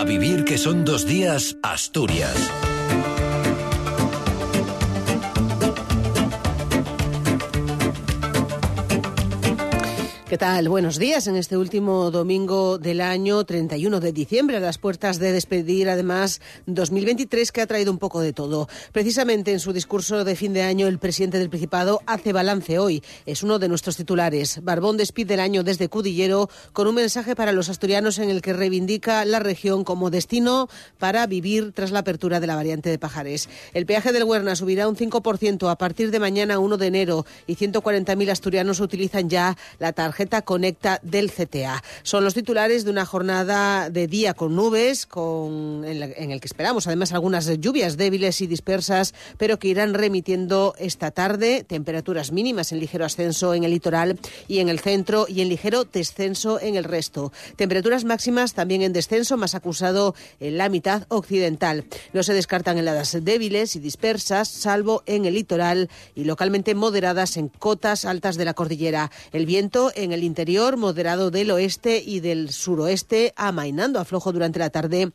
A vivir que son dos días, Asturias. ¿Qué tal? Buenos días en este último domingo del año 31 de diciembre, a las puertas de despedir además 2023 que ha traído un poco de todo. Precisamente en su discurso de fin de año el presidente del Principado hace balance hoy. Es uno de nuestros titulares. Barbón despide el año desde Cudillero con un mensaje para los asturianos en el que reivindica la región como destino para vivir tras la apertura de la variante de Pajares. El peaje del Huerna subirá un 5% a partir de mañana 1 de enero y 140.000 asturianos utilizan ya la tarjeta Conecta del CTA. Son los titulares de una jornada de día con nubes, con, en, el que esperamos además algunas lluvias débiles y dispersas, pero que irán remitiendo esta tarde. Temperaturas mínimas en ligero ascenso en el litoral y en el centro y en ligero descenso en el resto. Temperaturas máximas también en descenso, más acusado en la mitad occidental. No se descartan heladas débiles y dispersas, salvo en el litoral y localmente moderadas en cotas altas de la cordillera. El viento en en el interior, moderado del oeste y del suroeste, amainando a flojo durante la tarde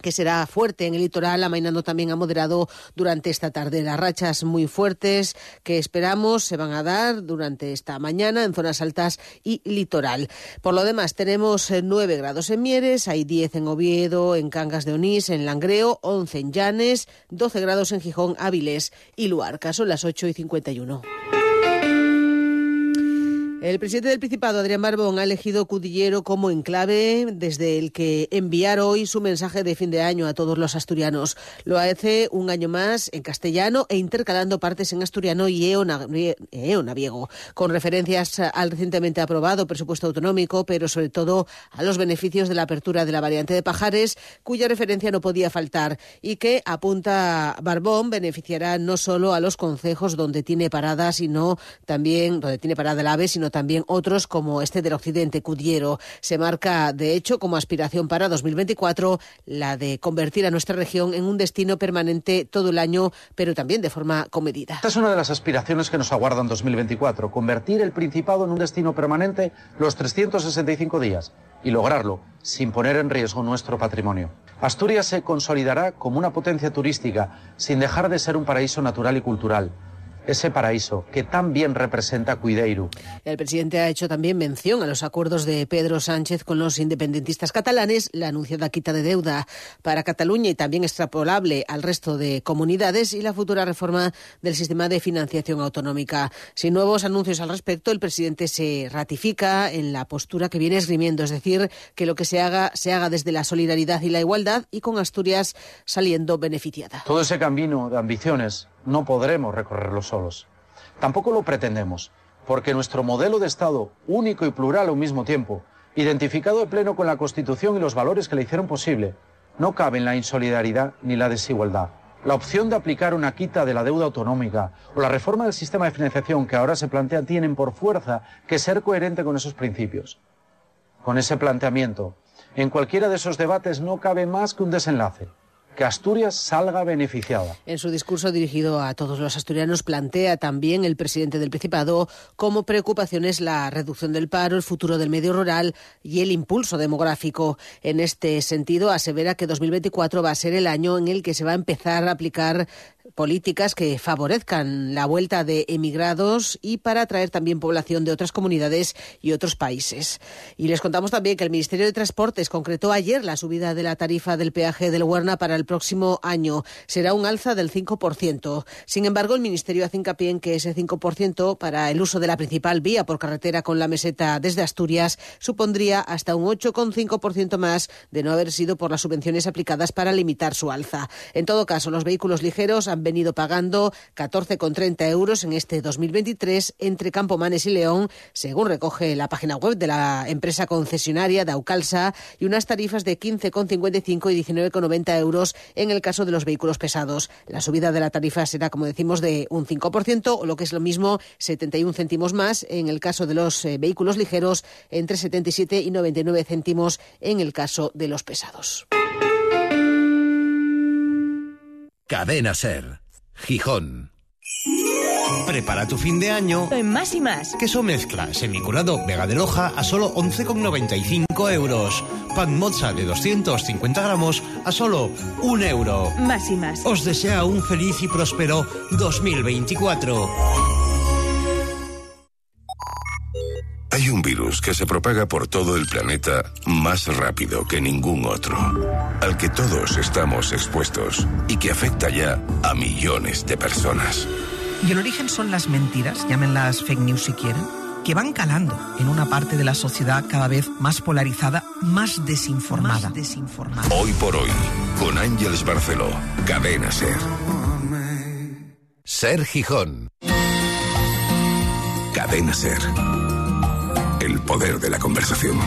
que será fuerte en el litoral, amainando también a moderado durante esta tarde. Las rachas muy fuertes que esperamos se van a dar durante esta mañana en zonas altas y litoral. Por lo demás, tenemos 9 eh, grados en Mieres, hay 10 en Oviedo, en Cangas de Onís, en Langreo, 11 en Llanes, 12 grados en Gijón, Áviles y Luarca. Son las 8 y 51. El presidente del Principado, Adrián Barbón, ha elegido Cudillero como enclave desde el que enviar hoy su mensaje de fin de año a todos los asturianos. Lo hace un año más en castellano e intercalando partes en asturiano y eonaviego, con referencias al recientemente aprobado presupuesto autonómico, pero sobre todo a los beneficios de la apertura de la variante de Pajares, cuya referencia no podía faltar y que, apunta Barbón, beneficiará no solo a los concejos donde tiene parada, sino también donde tiene parada el AVE, sino también otros como este del occidente, Cudiero. Se marca, de hecho, como aspiración para 2024 la de convertir a nuestra región en un destino permanente todo el año, pero también de forma comedida. Esta es una de las aspiraciones que nos aguardan 2024, convertir el Principado en un destino permanente los 365 días y lograrlo sin poner en riesgo nuestro patrimonio. Asturias se consolidará como una potencia turística sin dejar de ser un paraíso natural y cultural ese paraíso que tan bien representa Cuideiru. El presidente ha hecho también mención a los acuerdos de Pedro Sánchez con los independentistas catalanes, la anunciada quita de deuda para Cataluña y también extrapolable al resto de comunidades y la futura reforma del sistema de financiación autonómica. Sin nuevos anuncios al respecto, el presidente se ratifica en la postura que viene esgrimiendo, es decir, que lo que se haga se haga desde la solidaridad y la igualdad y con Asturias saliendo beneficiada. Todo ese camino de ambiciones no podremos recorrerlo solos. Tampoco lo pretendemos, porque nuestro modelo de Estado, único y plural a un mismo tiempo, identificado de pleno con la Constitución y los valores que le hicieron posible, no cabe en la insolidaridad ni la desigualdad. La opción de aplicar una quita de la deuda autonómica o la reforma del sistema de financiación que ahora se plantea tienen por fuerza que ser coherente con esos principios. Con ese planteamiento, en cualquiera de esos debates no cabe más que un desenlace que Asturias salga beneficiada. En su discurso dirigido a todos los asturianos plantea también el presidente del Principado como preocupaciones la reducción del paro, el futuro del medio rural y el impulso demográfico. En este sentido, asevera que 2024 va a ser el año en el que se va a empezar a aplicar políticas que favorezcan la vuelta de emigrados y para atraer también población de otras comunidades y otros países. Y les contamos también que el Ministerio de Transportes concretó ayer la subida de la tarifa del peaje del Huerna para el próximo año. Será un alza del 5%. Sin embargo, el Ministerio hace hincapié en que ese 5% para el uso de la principal vía por carretera con la meseta desde Asturias supondría hasta un 8,5% más de no haber sido por las subvenciones aplicadas para limitar su alza. En todo caso, los vehículos ligeros han venido pagando 14,30 euros en este 2023 entre Campomanes y León, según recoge la página web de la empresa concesionaria Daucalsa, y unas tarifas de 15,55 y 19,90 euros en el caso de los vehículos pesados. La subida de la tarifa será, como decimos, de un 5%, o lo que es lo mismo, 71 céntimos más en el caso de los eh, vehículos ligeros, entre 77 y 99 céntimos en el caso de los pesados. Cadena Ser, Gijón. Prepara tu fin de año en Más y Más. Queso mezcla semicurado Vega de Loja a solo 11,95 euros. pan moza de 250 gramos a solo un euro. Más y más. Os desea un feliz y próspero 2024. Virus que se propaga por todo el planeta más rápido que ningún otro, al que todos estamos expuestos y que afecta ya a millones de personas. Y el origen son las mentiras, llámenlas fake news si quieren, que van calando en una parte de la sociedad cada vez más polarizada, más desinformada. Más desinformada. Hoy por hoy, con Ángeles Barceló, Cadena Ser. Ser Gijón. Cadena Ser. El poder de la conversación.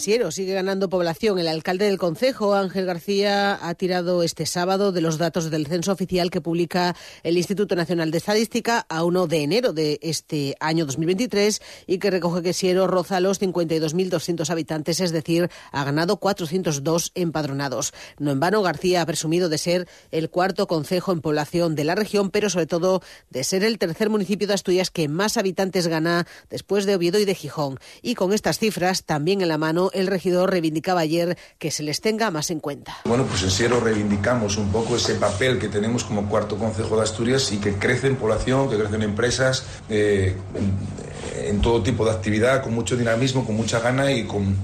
Siero sigue ganando población. El alcalde del concejo, Ángel García, ha tirado este sábado de los datos del censo oficial que publica el Instituto Nacional de Estadística a 1 de enero de este año 2023 y que recoge que Siero roza los 52.200 habitantes, es decir, ha ganado 402 empadronados. No en vano, García ha presumido de ser el cuarto concejo en población de la región, pero sobre todo de ser el tercer municipio de Asturias que más habitantes gana después de Oviedo y de Gijón. Y con estas cifras, también en la mano, el regidor reivindicaba ayer que se les tenga más en cuenta. Bueno, pues en Siero reivindicamos un poco ese papel que tenemos como cuarto concejo de Asturias y que crece en población, que crece en empresas, eh, en todo tipo de actividad, con mucho dinamismo, con mucha gana y, con,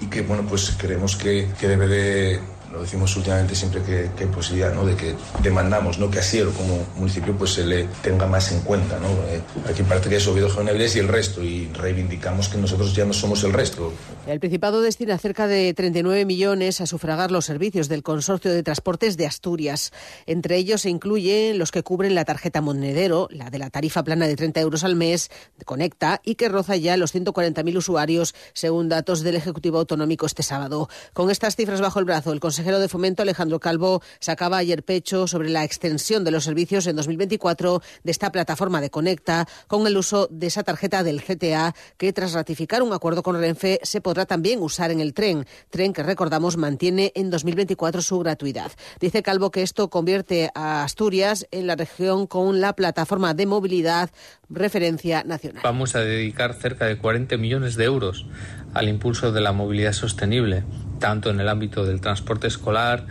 y que, bueno, pues creemos que, que debe de lo decimos últimamente siempre que, que hay posibilidad ¿no? de que demandamos ¿no? que Asiero como municipio pues se le tenga más en cuenta. ¿no? Eh, aquí que es Oviedo Genebles y el resto y reivindicamos que nosotros ya no somos el resto. El Principado destina cerca de 39 millones a sufragar los servicios del Consorcio de Transportes de Asturias. Entre ellos se incluyen los que cubren la tarjeta monedero, la de la tarifa plana de 30 euros al mes, Conecta, y que roza ya los 140.000 usuarios, según datos del Ejecutivo Autonómico este sábado. Con estas cifras bajo el brazo, el consejero de Fomento, Alejandro Calvo, sacaba ayer pecho sobre la extensión de los servicios en 2024 de esta plataforma de Conecta con el uso de esa tarjeta del GTA que tras ratificar un acuerdo con Renfe se podrá también usar en el tren, tren que recordamos mantiene en 2024 su gratuidad. Dice Calvo que esto convierte a Asturias en la región con la plataforma de movilidad referencia nacional. Vamos a dedicar cerca de 40 millones de euros al impulso de la movilidad sostenible, tanto en el ámbito del transporte escolar,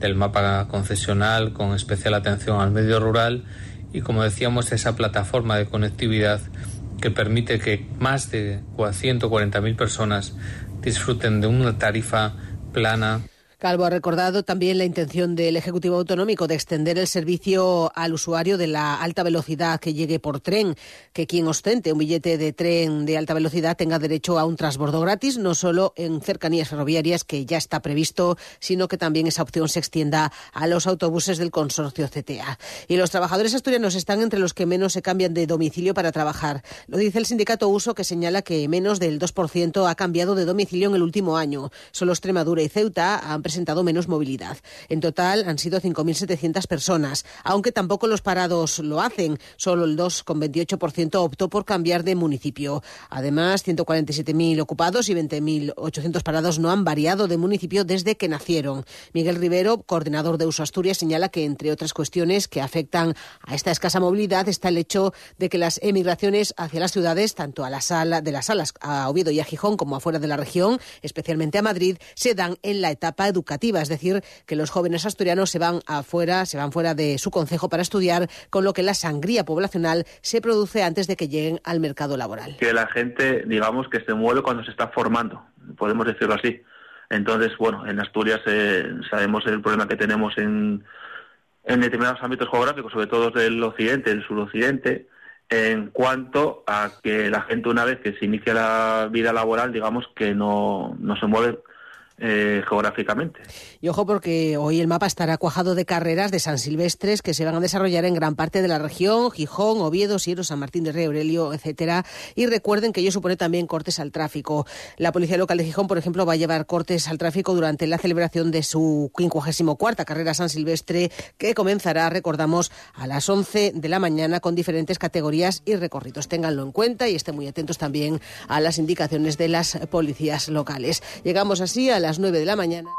del mapa concesional, con especial atención al medio rural y, como decíamos, esa plataforma de conectividad que permite que más de 140.000 personas disfruten de una tarifa plana Calvo ha recordado también la intención del Ejecutivo Autonómico de extender el servicio al usuario de la alta velocidad que llegue por tren, que quien ostente un billete de tren de alta velocidad tenga derecho a un transbordo gratis, no solo en cercanías ferroviarias, que ya está previsto, sino que también esa opción se extienda a los autobuses del consorcio CTA. Y los trabajadores asturianos están entre los que menos se cambian de domicilio para trabajar. Lo dice el sindicato Uso, que señala que menos del 2% ha cambiado de domicilio en el último año. Solo Extremadura y Ceuta han presentado menos movilidad. En total han sido 5.700 personas, aunque tampoco los parados lo hacen. Solo el 2,28% optó por cambiar de municipio. Además, 147.000 ocupados y 20.800 parados no han variado de municipio desde que nacieron. Miguel Rivero, coordinador de Uso Asturias, señala que, entre otras cuestiones que afectan a esta escasa movilidad, está el hecho de que las emigraciones hacia las ciudades, tanto a la sala de las salas a Oviedo y a Gijón como afuera de la región, especialmente a Madrid, se dan en la etapa educativa, es decir, que los jóvenes asturianos se van afuera, se van fuera de su concejo para estudiar, con lo que la sangría poblacional se produce antes de que lleguen al mercado laboral. Que la gente, digamos, que se mueve cuando se está formando, podemos decirlo así. Entonces, bueno, en Asturias eh, sabemos el problema que tenemos en, en determinados ámbitos geográficos, sobre todo del occidente, del suroccidente, en cuanto a que la gente una vez que se inicia la vida laboral, digamos que no, no se mueve eh, geográficamente. Y ojo porque hoy el mapa estará cuajado de carreras de San Silvestres que se van a desarrollar en gran parte de la región, Gijón, Oviedo, Siero, San Martín de Rey, Aurelio, etcétera. Y recuerden que ello supone también cortes al tráfico. La Policía Local de Gijón, por ejemplo, va a llevar cortes al tráfico durante la celebración de su 54 carrera San Silvestre que comenzará, recordamos, a las 11 de la mañana con diferentes categorías y recorridos. Ténganlo en cuenta y estén muy atentos también a las indicaciones de las policías locales. Llegamos así a la las 9 de la mañana.